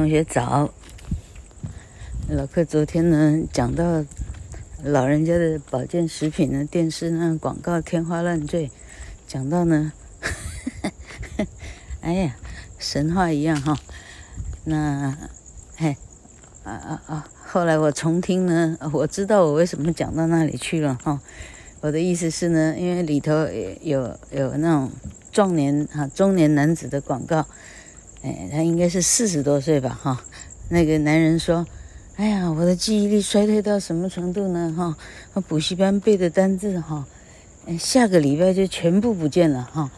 同学早。老客昨天呢讲到老人家的保健食品呢，电视那广告天花乱坠，讲到呢，哎呀，神话一样哈。那，嘿，啊啊啊！后来我重听呢，我知道我为什么讲到那里去了哈。我的意思是呢，因为里头有有那种壮年哈中年男子的广告。哎，他应该是四十多岁吧，哈。那个男人说：“哎呀，我的记忆力衰退到什么程度呢？哈，我补习班背的单字，哈，下个礼拜就全部不见了，哈。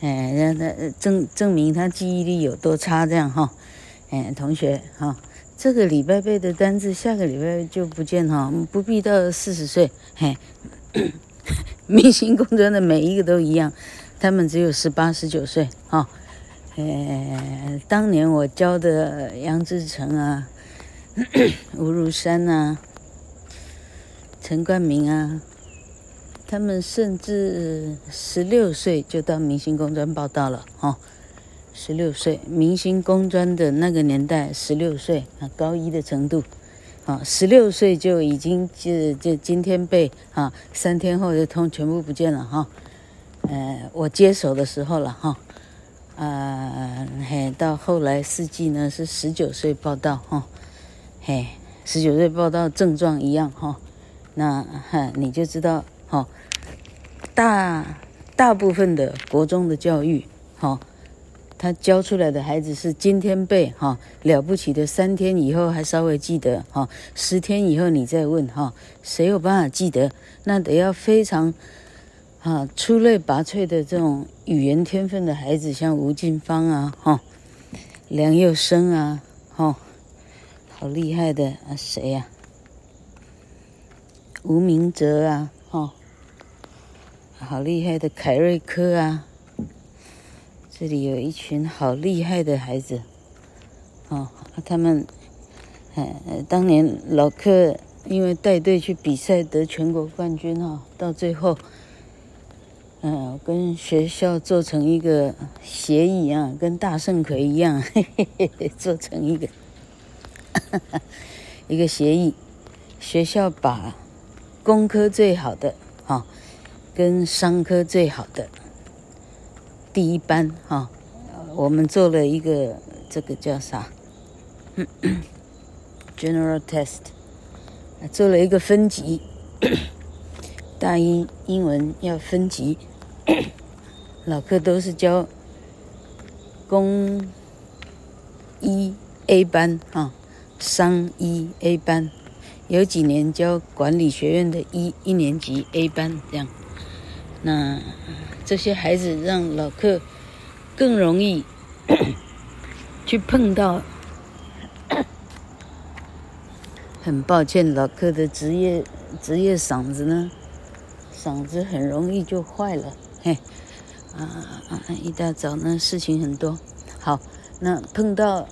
哎，让他证证明他记忆力有多差，这样哈。哎，同学，哈，这个礼拜背的单字，下个礼拜就不见哈，不必到四十岁。嘿，明星工作的每一个都一样，他们只有十八、十九岁，哈。”呃，当年我教的杨志成啊、吴如山啊、陈冠明啊，他们甚至十六岁就到明星工专报到了哦。十六岁，明星工专的那个年代，十六岁啊，高一的程度，啊，十六岁就已经就就今天被啊，三天后就通全部不见了哈。呃，我接手的时候了哈。嘿，到后来四季呢是十九岁报到哈，嘿，十九岁报到症状一样哈，那哈你就知道哈，大大部分的国中的教育哈，他教出来的孩子是今天背哈，了不起的三天以后还稍微记得哈，十天以后你再问哈，谁有办法记得？那得要非常。啊，出类拔萃的这种语言天分的孩子，像吴静芳啊，哈、哦，梁又生啊，哈、哦，好厉害的啊，谁呀、吴明哲啊，哈、哦，好厉害的凯瑞科啊，这里有一群好厉害的孩子，哦，他们，呃，当年老课因为带队去比赛得全国冠军哈、哦，到最后。嗯，跟学校做成一个协议啊，跟大圣魁一样，嘿嘿嘿，做成一个 一个协议。学校把工科最好的哈，跟商科最好的第一班哈，我们做了一个这个叫啥？General Test，做了一个分级，大英英文要分级。老课都是教工一 A 班啊，商一 A 班，有几年教管理学院的一一年级 A 班这样。那这些孩子让老课更容易 去碰到。很抱歉，老课的职业职业嗓子呢，嗓子很容易就坏了。嘿，啊啊！一大早呢，事情很多。好，那碰到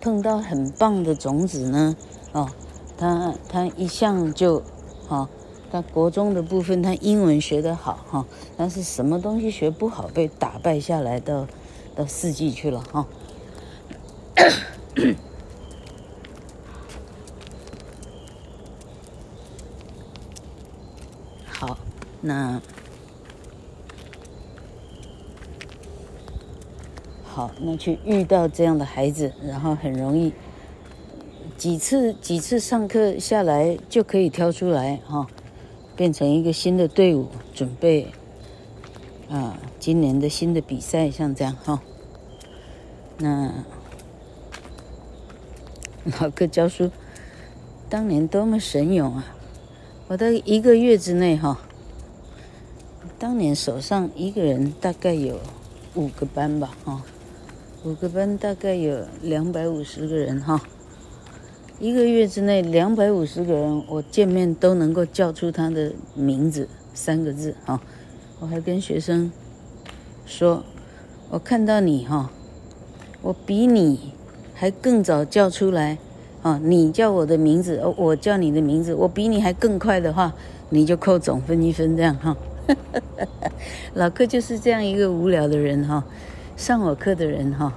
碰到很棒的种子呢，哦，他他一向就，哦，他国中的部分他英文学得好哈，但是什么东西学不好，被打败下来到到四季去了哈。好，那。好，那去遇到这样的孩子，然后很容易几次几次上课下来就可以挑出来哈、哦，变成一个新的队伍，准备啊今年的新的比赛，像这样哈、哦。那老哥教书当年多么神勇啊！我在一个月之内哈、哦，当年手上一个人大概有五个班吧哈。五个班大概有两百五十个人哈，一个月之内两百五十个人，我见面都能够叫出他的名字三个字哈。我还跟学生说，我看到你哈，我比你还更早叫出来啊！你叫我的名字，我叫你的名字，我比你还更快的话，你就扣总分一分这样哈。老课就是这样一个无聊的人哈。上我课的人哈，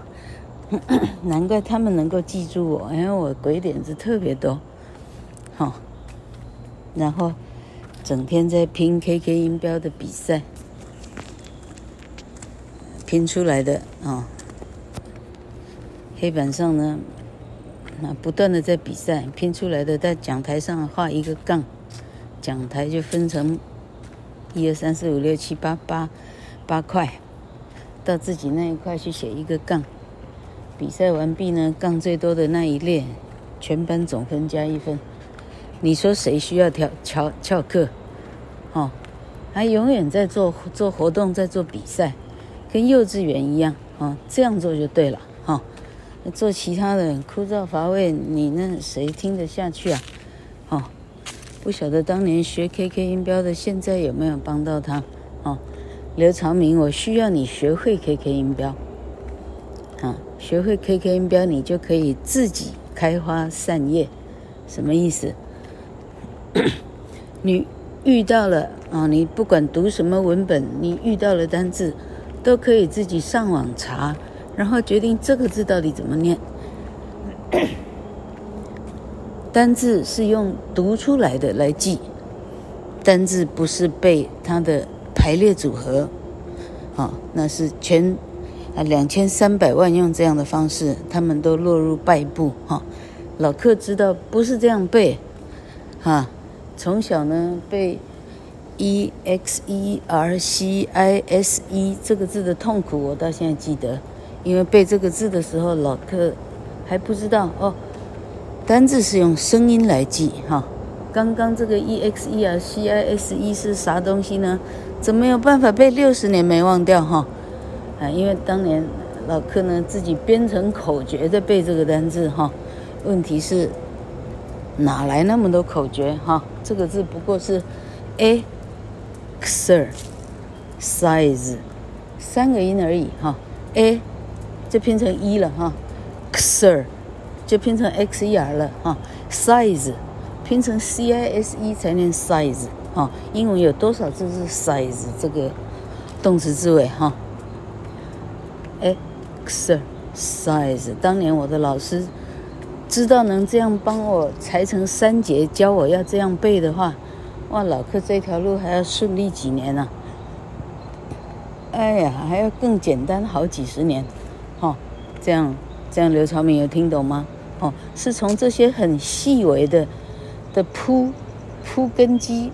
难怪他们能够记住我，因为我鬼点子特别多，好，然后整天在拼 KK 音标的比赛，拼出来的啊，黑板上呢，那不断的在比赛，拼出来的在讲台上画一个杠，讲台就分成一二三四五六七八八八块，到自己那一块去写一个杠。比赛完毕呢，杠最多的那一列，全班总分加一分。你说谁需要调翘翘课？哦，还永远在做做活动，在做比赛，跟幼稚园一样哦，这样做就对了、做其他的枯燥乏味，你那谁听得下去啊？哦，不晓得当年学 KK 音标的，现在有没有帮到他？刘长明，我需要你学会 KK 音标。啊，学会 KK 音标，你就可以自己开花散叶，什么意思？你遇到了啊，你不管读什么文本，你遇到了单字，都可以自己上网查，然后决定这个字到底怎么念。单字是用读出来的来记，单字不是背它的排列组合，啊，那是全。啊，两千三百万用这样的方式，他们都落入败部哈。老克知道不是这样背，哈，从小呢背 e x e r c i s e 这个字的痛苦，我到现在记得，因为背这个字的时候，老克还不知道哦，单字是用声音来记哈。刚刚这个 e x e r c i s e 是啥东西呢？怎么有办法背六十年没忘掉哈？啊，因为当年老柯呢自己编成口诀在背这个单字哈，问题是哪来那么多口诀哈？这个字不过是 a xer size 三个音而已哈，a 就拼成一了哈，xer 就拼成 x e r 了哈，size 拼成 c i s e 才念 size 哦，英文有多少字是 size 这个动词字尾哈？exercise，当年我的老师知道能这样帮我裁成三节，教我要这样背的话，哇，老柯这条路还要顺利几年呢、啊？哎呀，还要更简单好几十年，哦，这样这样，刘朝明有听懂吗？哦，是从这些很细微的的铺铺根基。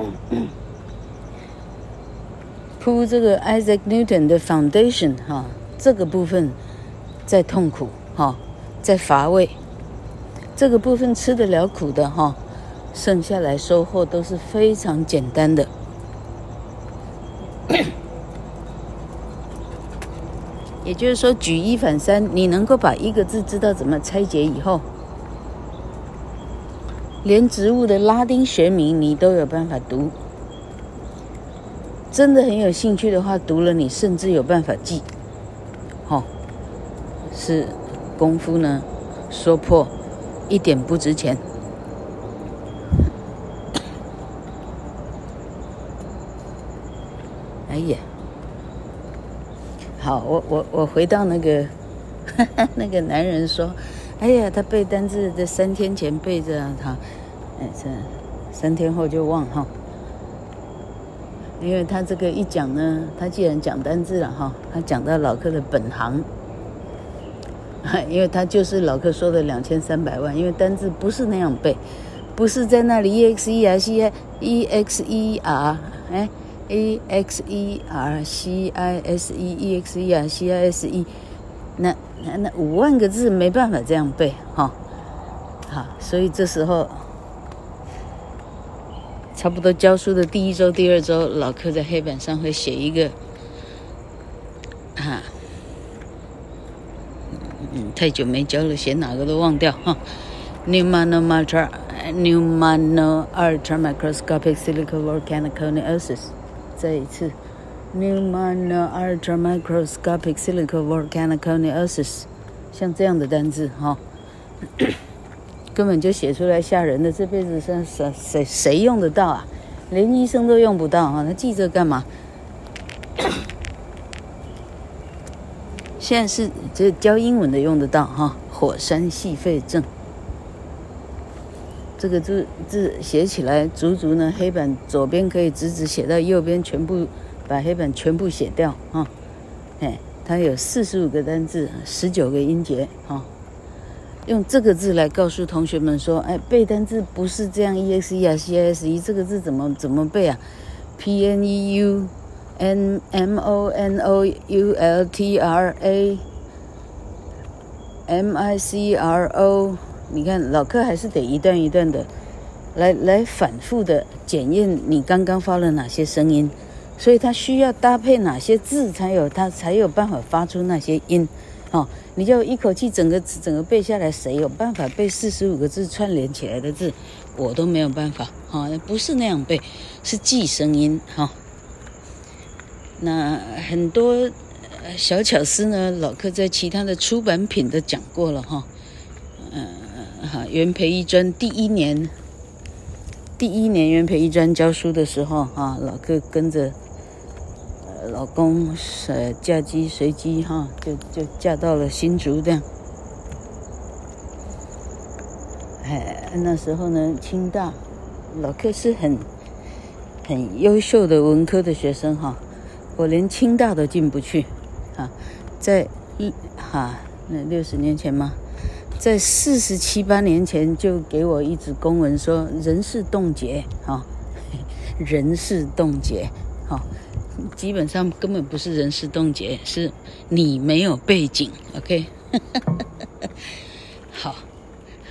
铺这个 Isaac Newton 的 foundation 哈，这个部分在痛苦哈，在乏味，这个部分吃得了苦的哈，剩下来收获都是非常简单的。也就是说，举一反三，你能够把一个字知道怎么拆解以后，连植物的拉丁学名你都有办法读。真的很有兴趣的话，读了你甚至有办法记，好、哦，是功夫呢，说破一点不值钱。哎呀，好，我我我回到那个 那个男人说，哎呀，他背单字在三天前背着他，哎，这三天后就忘哈。因为他这个一讲呢，他既然讲单字了哈，他讲到老柯的本行，因为他就是老柯说的两千三百万，因为单字不是那样背，不是在那里 e x e r c i e x e r 哎 e x e r c i s e e x e r c i s e，那那那五万个字没办法这样背哈，好，所以这时候。差不多教书的第一周、第二周，老柯在黑板上会写一个，啊，嗯，太久没教了，写哪个都忘掉哈。Pneumano Pneumano ultramicroscopic silicovolcaniconioses，再一次，Pneumano ultramicroscopic silicovolcaniconioses，像这样的单字哈。根本就写出来吓人的，这辈子谁谁谁谁用得到啊？连医生都用不到啊！他记这干嘛？现在是这教英文的用得到哈，火山矽肺症。这个字字写起来，足足呢，黑板左边可以直直写到右边，全部把黑板全部写掉啊！哎，它有四十五个单字，十九个音节哈。用这个字来告诉同学们说，哎，背单字不是这样，e x e 啊，c i s e，这个字怎么怎么背啊？p n e u n m o n o u l t r a m i c r o。你看，老课还是得一段一段的来来反复的检验你刚刚发了哪些声音，所以他需要搭配哪些字才有他才有办法发出那些音。哦，你就一口气整个整个背下来，谁有办法背四十五个字串联起来的字？我都没有办法。哈、哦，不是那样背，是记声音。哈、哦，那很多小巧思呢，老客在其他的出版品都讲过了。哈、哦，嗯。哈，元培一专第一年，第一年元培一专教书的时候，哈，老柯跟着老公呃嫁鸡随鸡哈，就就嫁到了新竹这样。哎，那时候呢，清大老柯是很很优秀的文科的学生哈，我连清大都进不去啊，在哈那六十年前嘛。在四十七八年前就给我一纸公文说人事冻结啊，人事冻结，哈，基本上根本不是人事冻结，是你没有背景，OK，好，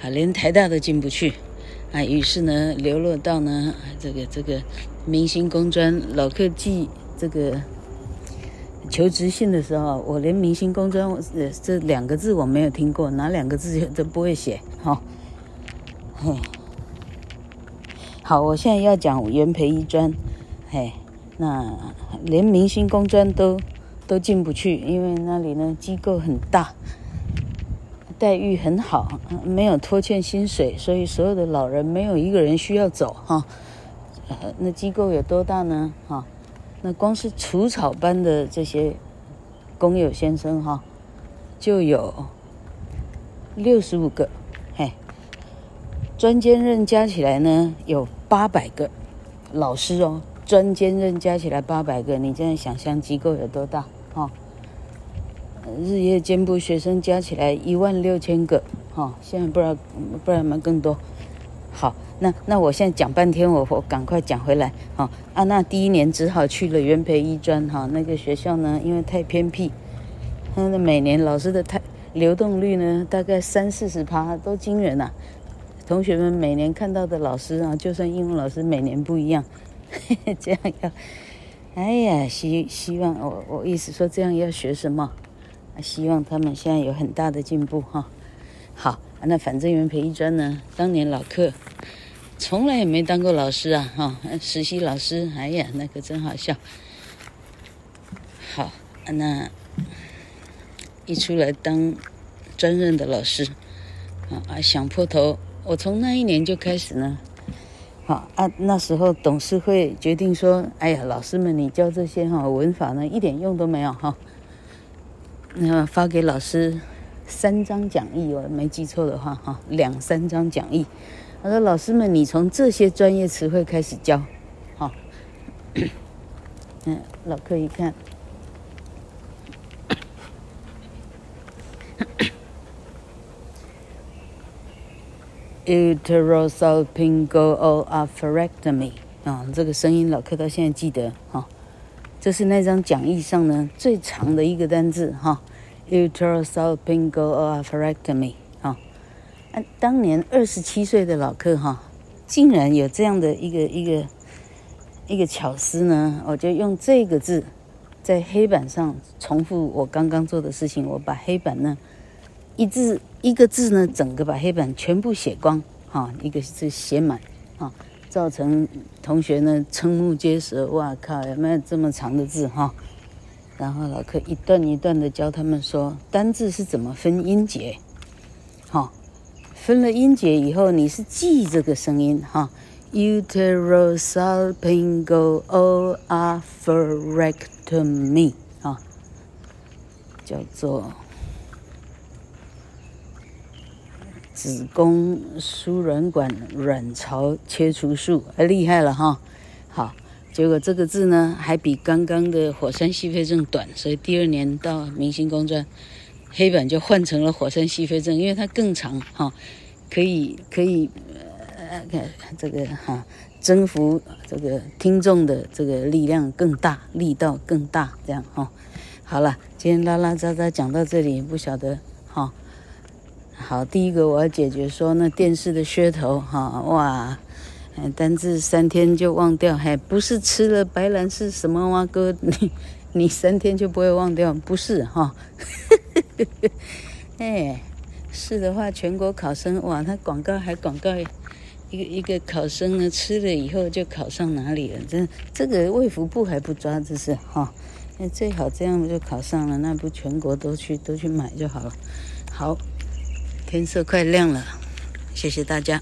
好，连台大都进不去啊，于是呢，流落到呢这个这个明星工专老科技这个。求职信的时候，我连明星工专呃这两个字我没有听过，哪两个字都不会写。好，嘿，好，我现在要讲元培一专，嘿，那连明星工专都都进不去，因为那里呢机构很大，待遇很好，没有拖欠薪水，所以所有的老人没有一个人需要走哈。那机构有多大呢？哈。那光是除草班的这些工友先生哈，就有六十五个，嘿，专兼任加起来呢有八百个老师哦，专兼任加起来八百个，你现在想象机构有多大哈？日夜兼部学生加起来一万六千个哈，现在不知道不知道有没有更多，好。那那我现在讲半天，我我赶快讲回来啊！啊，那第一年只好去了元培一专哈，那个学校呢，因为太偏僻，那每年老师的太流动率呢，大概三四十趴都惊人呐、啊。同学们每年看到的老师啊，就算英文老师每年不一样，这样要，哎呀，希希望我我意思说这样要学什么？希望他们现在有很大的进步哈。好，那反正元培一专呢，当年老课。从来也没当过老师啊，哈、实习老师，哎呀，那个真好笑。好，那一出来当专任的老师，啊，想破头。我从那一年就开始呢，好啊，那时候董事会决定说，哎呀，老师们，你教这些哈文法呢，一点用都没有哈。那发给老师三张讲义，我没记错的话哈，两三张讲义。他说：“老师们，你从这些专业词汇开始教，好。嗯，老柯一看，uterosalpingo-oophorectomy 啊，这个声音老柯到现在记得哈。这是那张讲义上呢最长的一个单字哈，uterosalpingo-oophorectomy 啊。”当年二十七岁的老柯哈，竟然有这样的一个一个一个巧思呢！我就用这个字在黑板上重复我刚刚做的事情，我把黑板呢一字一个字呢，整个把黑板全部写光哈，一个字写满哈，造成同学呢瞠目结舌，哇靠，有没有这么长的字哈？然后老柯一段一段的教他们说单字是怎么分音节，哈。分了音节以后，你是记这个声音哈，uterosalpingo-oophorectomy 啊，叫做子宫输卵管卵巢切除术，厉害了哈！好，结果这个字呢，还比刚刚的火山矽肺症短，所以第二年到明星公专黑板就换成了火山矽肺症，因为它更长哈，可以可以呃，看这个哈。征服这个听众的这个力量更大，力道更大，这样哈、哦。好了，今天拉拉杂杂讲到这里，不晓得、好，第一个我要解决说那电视的噱头哈、哇，单字三天就忘掉，还不是吃了白兰氏什么哇哥，你 你三天就不会忘掉，不是哈。哎，是的话，全国考生哇，他广告还广告。一个一个考生呢，吃了以后就考上哪里了？这这个卫福部还不抓，这是哈？那最好这样就考上了，那不全国都去都去买就好了。好，天色快亮了，谢谢大家。